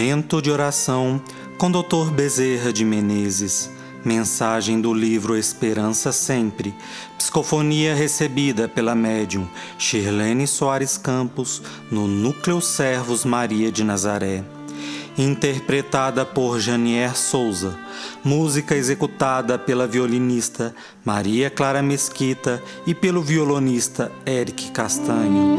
Momento de oração com Dr. Bezerra de Menezes. Mensagem do livro Esperança Sempre. Psicofonia recebida pela médium Shirlene Soares Campos no Núcleo Servos Maria de Nazaré. Interpretada por Janier Souza. Música executada pela violinista Maria Clara Mesquita e pelo violonista Eric Castanho.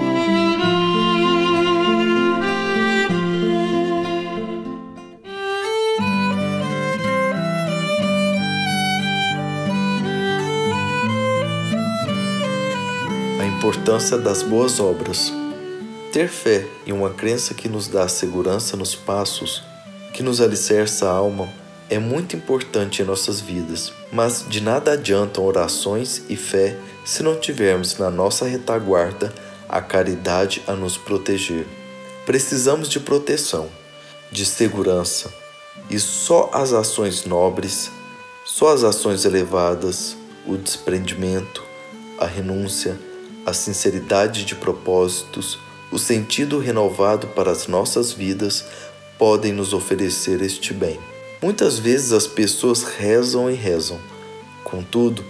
Importância das boas obras. Ter fé e uma crença que nos dá segurança nos passos, que nos alicerça a alma, é muito importante em nossas vidas, mas de nada adiantam orações e fé se não tivermos na nossa retaguarda a caridade a nos proteger. Precisamos de proteção, de segurança, e só as ações nobres, só as ações elevadas, o desprendimento, a renúncia, a sinceridade de propósitos, o sentido renovado para as nossas vidas podem nos oferecer este bem. Muitas vezes as pessoas rezam e rezam, contudo,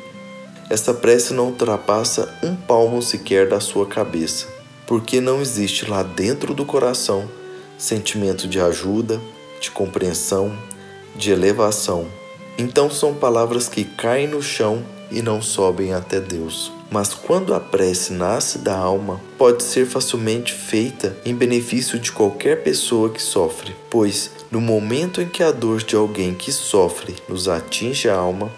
esta prece não ultrapassa um palmo sequer da sua cabeça, porque não existe lá dentro do coração sentimento de ajuda, de compreensão, de elevação. Então são palavras que caem no chão e não sobem até Deus. Mas quando a prece nasce da alma, pode ser facilmente feita em benefício de qualquer pessoa que sofre, pois no momento em que a dor de alguém que sofre nos atinge a alma,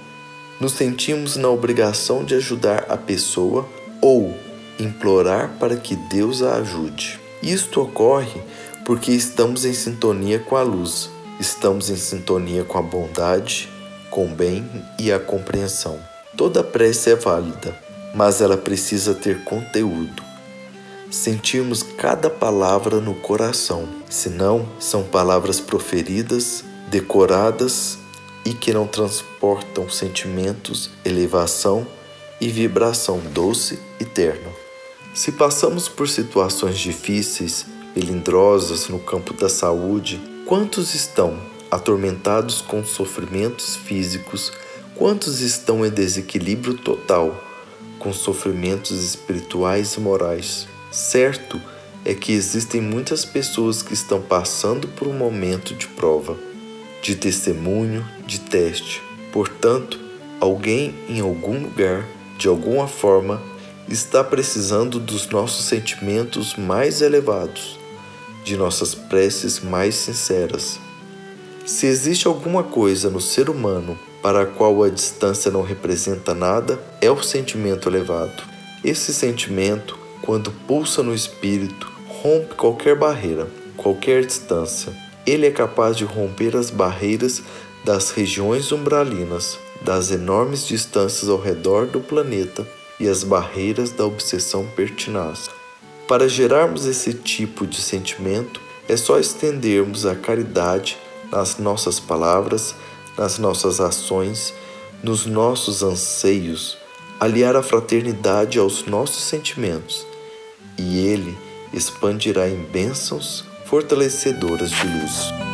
nos sentimos na obrigação de ajudar a pessoa ou implorar para que Deus a ajude. Isto ocorre porque estamos em sintonia com a luz, estamos em sintonia com a bondade, com o bem e a compreensão. Toda prece é válida, mas ela precisa ter conteúdo. Sentirmos cada palavra no coração, senão são palavras proferidas, decoradas e que não transportam sentimentos, elevação e vibração doce e terna. Se passamos por situações difíceis, melindrosas no campo da saúde, quantos estão atormentados com sofrimentos físicos, quantos estão em desequilíbrio total? Com sofrimentos espirituais e morais. Certo é que existem muitas pessoas que estão passando por um momento de prova, de testemunho, de teste. Portanto, alguém em algum lugar, de alguma forma, está precisando dos nossos sentimentos mais elevados, de nossas preces mais sinceras. Se existe alguma coisa no ser humano para a qual a distância não representa nada, é o sentimento elevado. Esse sentimento, quando pulsa no espírito, rompe qualquer barreira, qualquer distância. Ele é capaz de romper as barreiras das regiões umbralinas, das enormes distâncias ao redor do planeta e as barreiras da obsessão pertinaz. Para gerarmos esse tipo de sentimento, é só estendermos a caridade nas nossas palavras nas nossas ações, nos nossos anseios, aliar a fraternidade aos nossos sentimentos, e Ele expandirá em bênçãos fortalecedoras de luz.